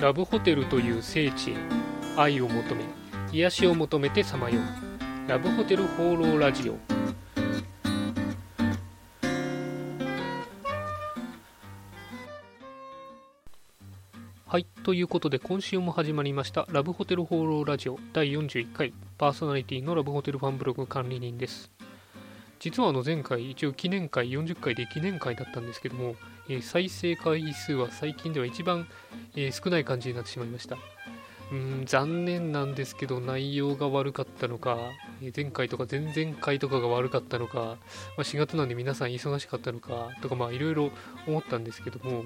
ラブホテルという聖地へ愛を求め癒しを求めてさまよう。ラブホテル放浪ラジオ。はいということで今週も始まりましたラブホテル放浪ラジオ第41回。パーソナリティのラブホテルファンブログ管理人です。実はあの前回一応記念会40回で記念会だったんですけども、えー再生回数は最近では一番、えー少ない感じになってしまいました。うん残念なんですけど内容が悪かったのか、えー前回とか前々回とかが悪かったのか、まあ、4月なんで皆さん忙しかったのかとかまあいろいろ思ったんですけども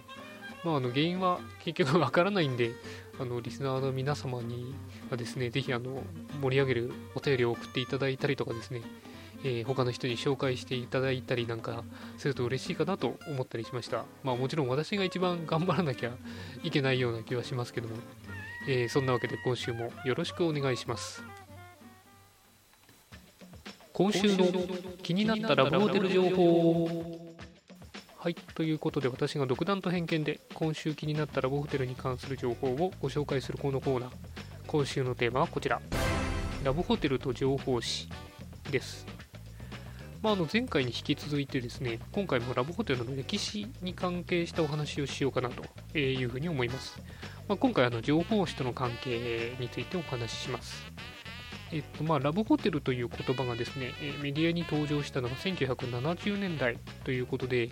まあ、あの原因は結局わからないんであのリスナーの皆様にはですねぜひあの盛り上げるお便りを送っていただいたりとかですね、えー他の人に紹介していただいたりなんかすると嬉しいかなと思ったりしました。まあもちろん私が一番頑張らなきゃいけないような気はしますけども、えーそんなわけで今週もよろしくお願いします。今週の気になったラブホテル情報。はい、ということで私が独断と偏見で今週気になったラブホテルに関する情報をご紹介するこのコーナー。今週のテーマはこちら。ラブホテルと情報誌です、まあ、あの前回に引き続いてですね今回もラブホテルの歴史に関係したお話をしようかなというふうに思います、まあ、今回情報誌との関係についてお話しします。えっとまあ、ラブホテルという言葉がですね、メディアに登場したのが1970年代ということで、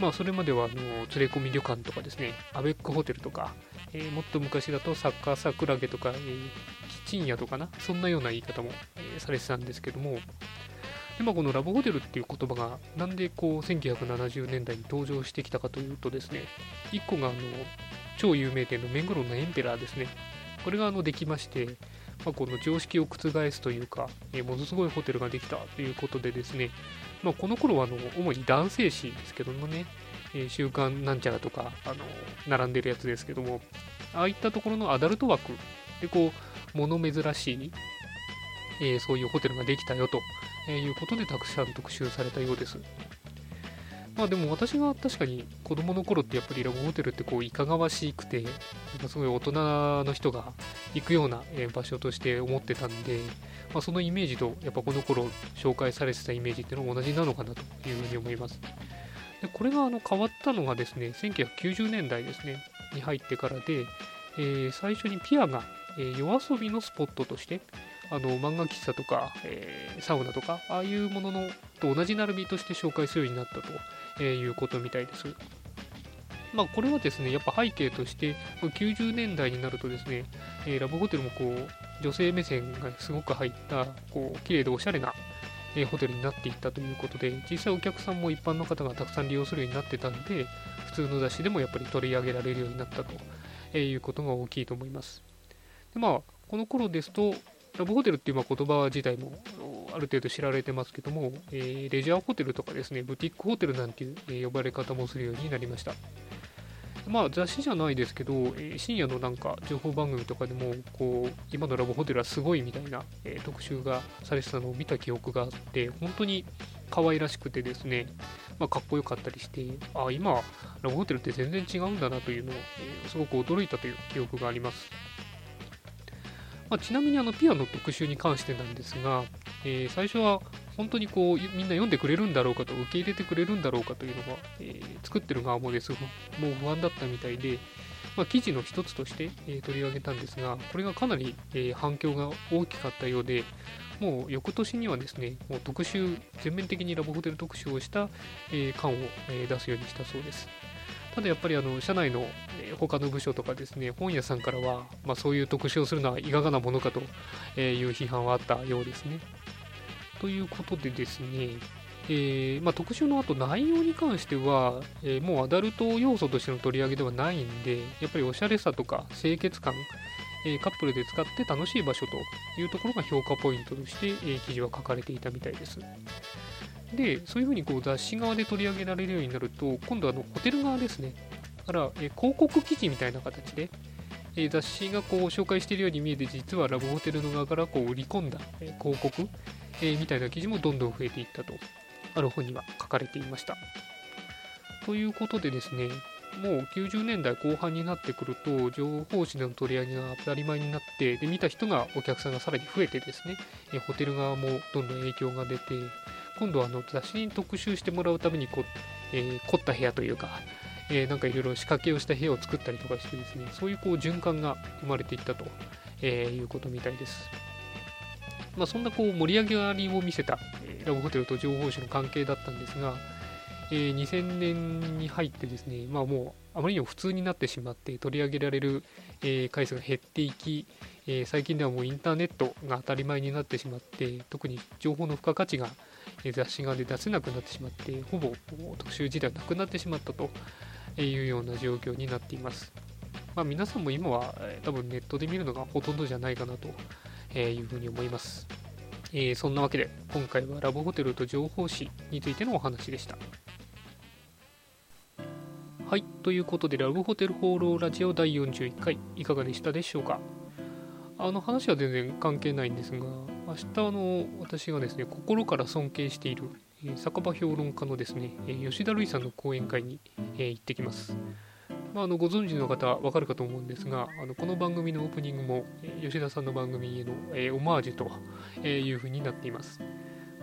まあ、それまではあの連れ込み旅館とかですね、アベックホテルとか、えーもっと昔だとサッカーサクラゲとか、えーキッチン屋とかな、そんなような言い方も、えーされてたんですけども、でまあ、このラブホテルっていう言葉がなんでこう1970年代に登場してきたかというとですね、1個があの超有名店のメングロンのエンペラーですね、これがあのできまして、まあ、この常識を覆すというか、えーものすごいホテルができたということでですね、まあ、この頃はあの主に男性誌ですけどもね、えー週刊なんちゃらとかあの並んでるやつですけどもああいったところのアダルト枠でこう物珍しい、えーそういうホテルができたよということでたくさん特集されたようです。まあでも私が確かに子供の頃ってやっぱりラブホテルってこういかがわしくてなんかすごい大人の人が行くような場所として思ってたんで、まあ、そのイメージとやっぱこの頃紹介されてたイメージっていうのは同じなのかなというふうに思います。でこれがあの変わったのがですね1990年代ですねに入ってからで、えー最初にピアが、えー夜遊びのスポットとしてあの漫画喫茶とか、えーサウナとかああいうもののと同じ並びとして紹介するようになったと、えいうことみたいです。まあこれはですねやっぱ背景として90年代になるとですね、えーラブホテルもこう女性目線がすごく入ったこう綺麗でおしゃれなえーホテルになっていったということで実際お客さんも一般の方がたくさん利用するようになってたんで普通の雑誌でもやっぱり取り上げられるようになったと、えーいうことが大きいと思います。でまあこの頃ですとラブホテルっていう言葉自体もある程度知られてますけども、えーレジャーホテルとかですねブティックホテルなんていう、呼ばれ方もするようになりました。まあ雑誌じゃないですけど、えー深夜のなんか情報番組とかでもこう今のラブホテルはすごいみたいな、えー特集がされてたのを見た記憶があって本当に可愛らしくてですね、まあ、かっこよかったりしてあ今ラブホテルって全然違うんだなというのを、えーすごく驚いたという記憶があります。まあ、ちなみにあのピアノ特集に関してなんですが、えー最初は本当にこうみんな読んでくれるんだろうかと受け入れてくれるんだろうかというのが、えー作ってる側もです。もう不安だったみたいで、まあ、記事の一つとして、えー取り上げたんですがこれがかなり、え反響が大きかったようでもう翌年にはですねもう特集全面的にラブホテル特集をした、えー刊を、え出すようにしたそうです。ただやっぱりあの社内のえー他の部署とかですね本屋さんからは、まあ、そういう特集をするのはいかがなものかという批判はあったようですね。ということでですね、えーまあ、特集の後内容に関しては、えーもうアダルト要素としての取り上げではないんでやっぱりおしゃれさとか清潔感、えーカップルで使って楽しい場所というところが評価ポイントとして、え記事は書かれていたみたいです。でそういうふうにこう雑誌側で取り上げられるようになると今度はあのホテル側ですね。から、えー広告記事みたいな形で、えー雑誌がこう紹介しているように見えて実はラブホテルの側からこう売り込んだ、えー広告、えーみたいな記事もどんどん増えていったとある本には書かれていました。ということでですね、もう90年代後半になってくると情報誌での取り上げが当たり前になってで見た人がお客さんがさらに増えてですねえホテル側もどんどん影響が出て今度はあの雑誌に特集してもらうためにこ、えー、凝った部屋というか、えー、なんかいろいろ仕掛けをした部屋を作ったりとかしてですねそういうこう循環が生まれていったと、えー、いうことみたいです。まあ、そんなこう盛り上がりを見せた、ラブホテルと情報誌の関係だったんですが、えー、2000年に入ってですね、まあ、もうあまりにも普通になってしまって取り上げられる、えー、回数が減っていき、えー、最近ではもうインターネットが当たり前になってしまって特に情報の付加価値が雑誌側で出せなくなってしまってほぼ特集自体なくなってしまったというような状況になっています、まあ、皆さんも今は多分ネットで見るのがほとんどじゃないかなというふうに思います。えー、そんなわけで今回はラブホテルと情報誌についてのお話でした。はい、ということでラブホテル放浪ラジオ第41回いかがでしたでしょうか？あの話は全然関係ないんですが明日の私がですね心から尊敬している、え、酒場評論家のですね、え、吉田類さんの講演会に、え、行ってきます。まあ、あのご存知の方はわかるかと思うんですがあのこの番組のオープニングも、え吉田さんの番組への、えオマージュというふうになっています。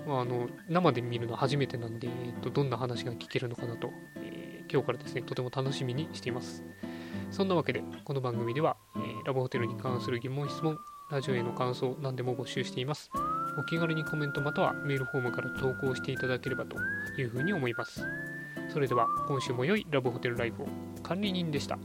まあ、あの生で見るのは初めてなんで、えっと、どんな話が聞けるのかなと、えー、今日からですねとても楽しみにしています。そんなわけでこの番組では、えー、ラブホテルに関する疑問質問ラジオへの感想何でも募集しています。お気軽にコメントまたはメールフォームから投稿していただければというふうに思います。それでは今週も良いラブホテルライフを管理人でした。